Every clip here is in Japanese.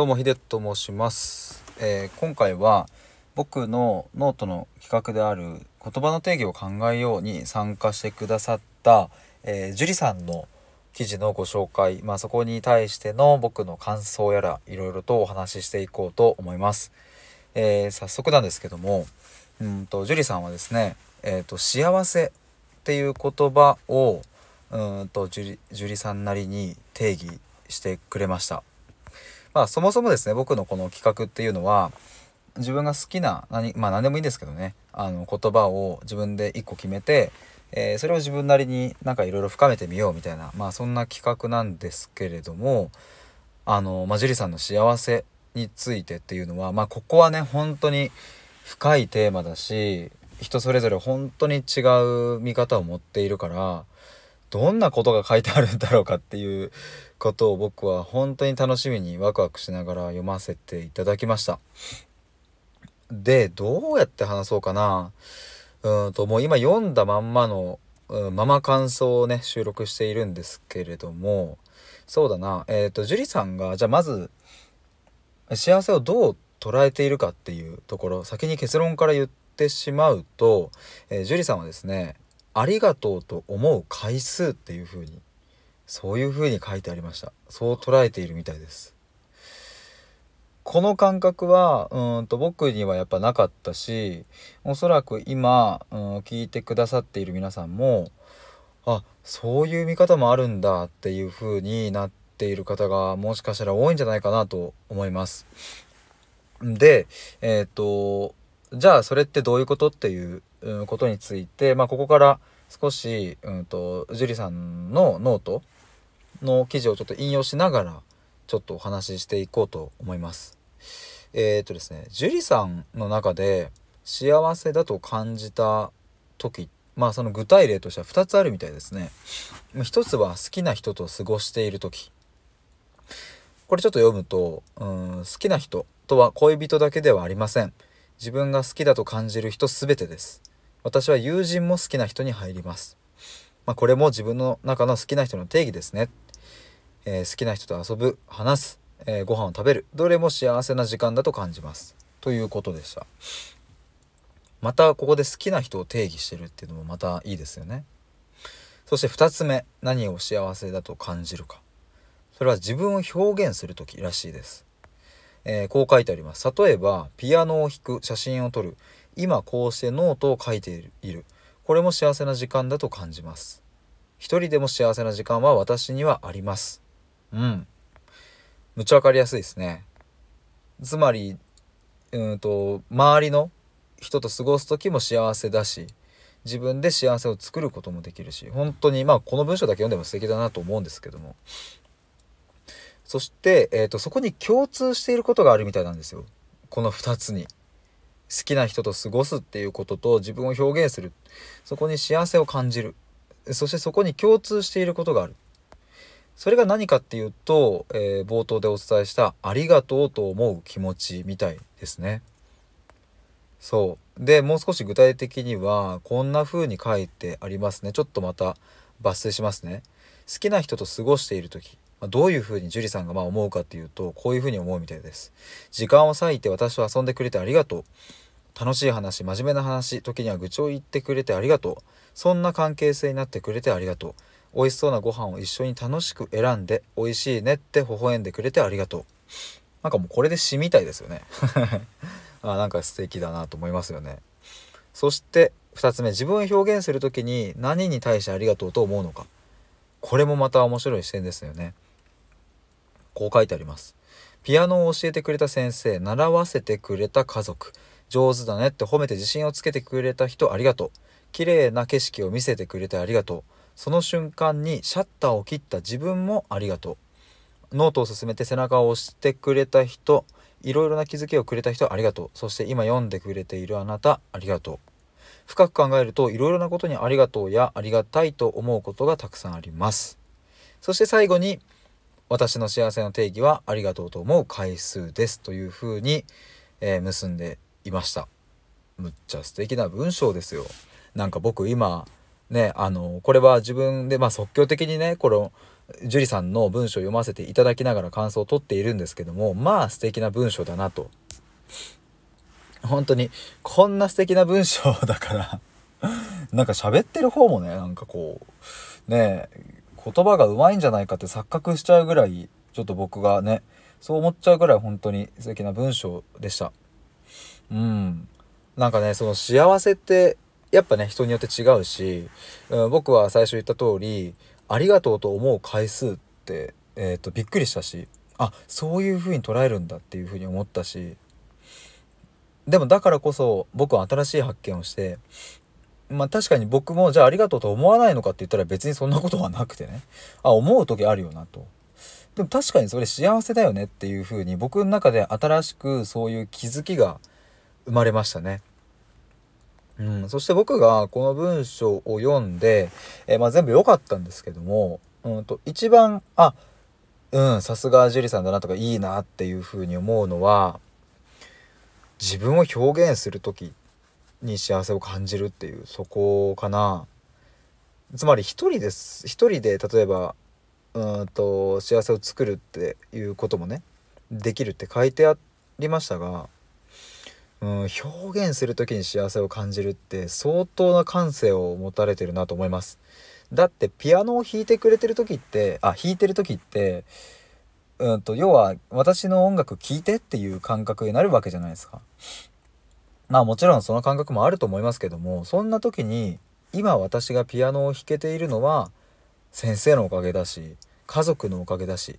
どうもヒデと申します、えー今回は僕のノートの企画である言葉の定義を考えように参加してくださった、えー、樹里さんの記事のご紹介、まあ、そこに対しての僕の感想やらいろいろとお話ししていこうと思います、えー早速なんですけどもうんと樹里さんはですね、えー、と幸せっていう言葉をうんと樹里樹里さんなりに定義してくれました。まあそもそもですね僕のこの企画っていうのは自分が好きな何まあ何でもいいんですけどねあの言葉を自分で一個決めて、えーそれを自分なりになんかいろいろ深めてみようみたいなまあそんな企画なんですけれどもあのまあ樹里さんの幸せについてっていうのはまあここはね本当に深いテーマだし人それぞれ本当に違う見方を持っているからどんなことが書いてあるんだろうかっていうことを僕は本当に楽しみにワクワクしながら読ませていただきました。でどうやって話そうかな？うーんともう今読んだまんまの、うんまま感想をね収録しているんですけれども。そうだな。えっ、と樹里さんがじゃあまず幸せをどう捉えているかっていうところ先に結論から言ってしまうと、えー、樹里さんはですね「ありがとうと思う回数」っていう風にそういう風に書いてありましたそう捉えているみたいですこの感覚はうんと僕にはやっぱなかったしおそらく今、うん、聞いてくださっている皆さんもあそういう見方もあるんだっていう風になっている方がもしかしたら多いんじゃないかなと思います。でえっ、とじゃあそれってどういうことっていうことについて、まあ、ここから少し、うん、と樹里さんのノートの記事をちょっと引用しながらちょっとお話ししていこうと思います。えっ、とですね樹里さんの中で幸せだと感じた時まあその具体例としては2つあるみたいですね。一つは好きな人と過ごしている時これちょっと読むとうん好きな人とは恋人だけではありません自分が好きだと感じる人すべてです私は友人も好きな人に入ります、まあ、これも自分の中の好きな人の定義ですね、えー好きな人と遊ぶ話す、えーご飯を食べる。どれも幸せな時間だと感じます。ということでした。またここで好きな人を定義してるっていうのもまたいいですよね。そして2つ目何を幸せだと感じるか。それは自分を表現する時らしいです、えーこう書いてあります。例えばピアノを弾く写真を撮る。今こうしてノートを書いている。これも幸せな時間だと感じます。一人でも幸せな時間は私にはあります。うん。むっちゃわかりやすいですね。つまりうんと周りの人と過ごす時も幸せだし自分で幸せを作ることもできるし本当にまあこの文章だけ読んでも素敵だなと思うんですけども。そして、えー、とそこに共通していることがあるみたいなんですよ。この2つに。好きな人と過ごすっていうことと自分を表現する。そこに幸せを感じる。そしてそこに共通していることがある。それが何かっていうと、えー冒頭でお伝えした「ありがとう」と思う気持ちみたいですね。そう。でもう少し具体的にはこんな風に書いてありますね。ちょっとまた抜粋しますね。好きな人と過ごしている時。まどういう風に樹里さんがまあ思うかっていうとこういう風に思うみたいです。時間を割いて私と遊んでくれてありがとう。楽しい話真面目な話時には愚痴を言ってくれてありがとう。そんな関係性になってくれてありがとう。美味しそうなご飯を一緒に楽しく選んで美味しいねって微笑んでくれてありがとう。なんかもうこれで詩みたいですよね。あなんか素敵だなと思いますよね。そして2つ目自分を表現する時に何に対してありがとうと思うのか。これもまた面白い視点ですよね。こう書いてあります。ピアノを教えてくれた先生習わせてくれた家族。上手だねって褒めて自信をつけてくれた人ありがとう。綺麗な景色を見せてくれてありがとう。その瞬間にシャッターを切った自分もありがとう。ノートを進めて背中を押してくれた人いろいろな気づきをくれた人ありがとう。そして今読んでくれているあなたありがとう。深く考えるといろいろなことにありがとうやありがたいと思うことがたくさんあります。そして最後に私の幸せの定義はありがとうと思う回数ですというふうに、えー結んでいました。むっちゃ素敵な文章ですよ。なんか僕今ねあのこれは自分でまあ即興的にねこの樹里さんの文章を読ませていただきながら感想を取っているんですけどもまあ素敵な文章だなと。本当にこんな素敵な文章だからなんか喋ってる方もねなんかこうねえ言葉がうまいんじゃないかって錯覚しちゃうぐらいちょっと僕がねそう思っちゃうぐらい本当に素敵な文章でした。うん。なんかねその幸せってやっぱね人によって違うし、うん、僕は最初言った通りありがとうと思う回数って、えーと、とびっくりしたしあそういう風に捉えるんだっていう風に思ったしでもだからこそ僕は新しい発見をしてまあ確かに僕もじゃあありがとうと思わないのかって言ったら別にそんなことはなくてねあ思う時あるよなと。でも確かにそれ幸せだよねっていう風に僕の中で新しくそういう気づきが生まれましたね。うん、そして僕がこの文章を読んで、えー、まあ、全部良かったんですけども、うんと、一番、あ、うん、さすが樹里さんだなとかいいなっていうふうに思うのは、自分を表現する時に幸せを感じるっていう、そこかな。つまり一人です。一人で例えば、うんと、幸せを作るっていうこともね、できるって書いてありましたが、うん、表現する時に幸せを感じるって相当な感性を持たれてるなと思います。だってピアノを弾いてくれてる時ってあ弾いてる時ってうんと要は私の音楽聴いてっていう感覚になるわけじゃないですか。まあもちろんその感覚もあると思いますけどもそんな時に今私がピアノを弾けているのは先生のおかげだし家族のおかげだし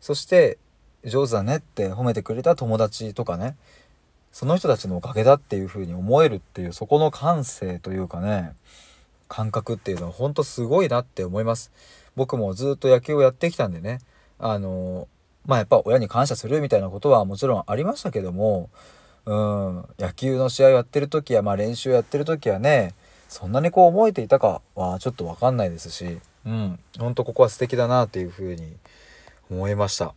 そして上手だねって褒めてくれた友達とかねその人たちのおかげだっていうふうに思えるっていうそこの感性というかね感覚っていうのはほんとすごいなって思います。僕もずっと野球をやってきたんでねあのまあやっぱ親に感謝するみたいなことはもちろんありましたけどもうん。野球の試合をやってる時やまあ練習をやってる時はねそんなにこう思えていたかはちょっと分かんないですしうん。ほんとここは素敵だなっていうふうに思いました。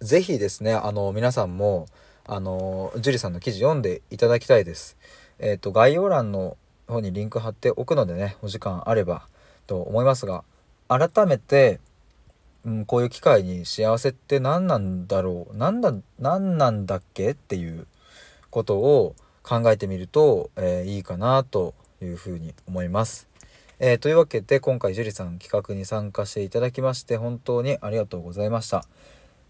是非ですねあの皆さんもあの樹里さんの記事読んでいただきたいです。えっ、ー、と概要欄の方にリンク貼っておくのでねお時間あればと思いますが改めて、うん、こういう機会に幸せって何なんだろう？何だ何なんだっけ？っていうことを考えてみると、えー、いいかなというふうに思います。えー、というわけで今回樹里さん企画に参加していただきまして本当にありがとうございました。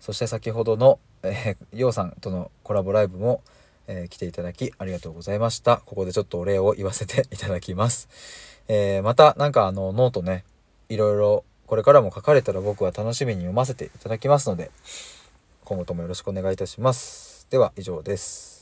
そして先ほどのえー、ようさんとのコラボライブも、えー、来ていただきありがとうございました。ここでちょっとお礼を言わせていただきます。えー、またなんかあのノートね、いろいろこれからも書かれたら僕は楽しみに読ませていただきますので、今後ともよろしくお願いいたします。では以上です。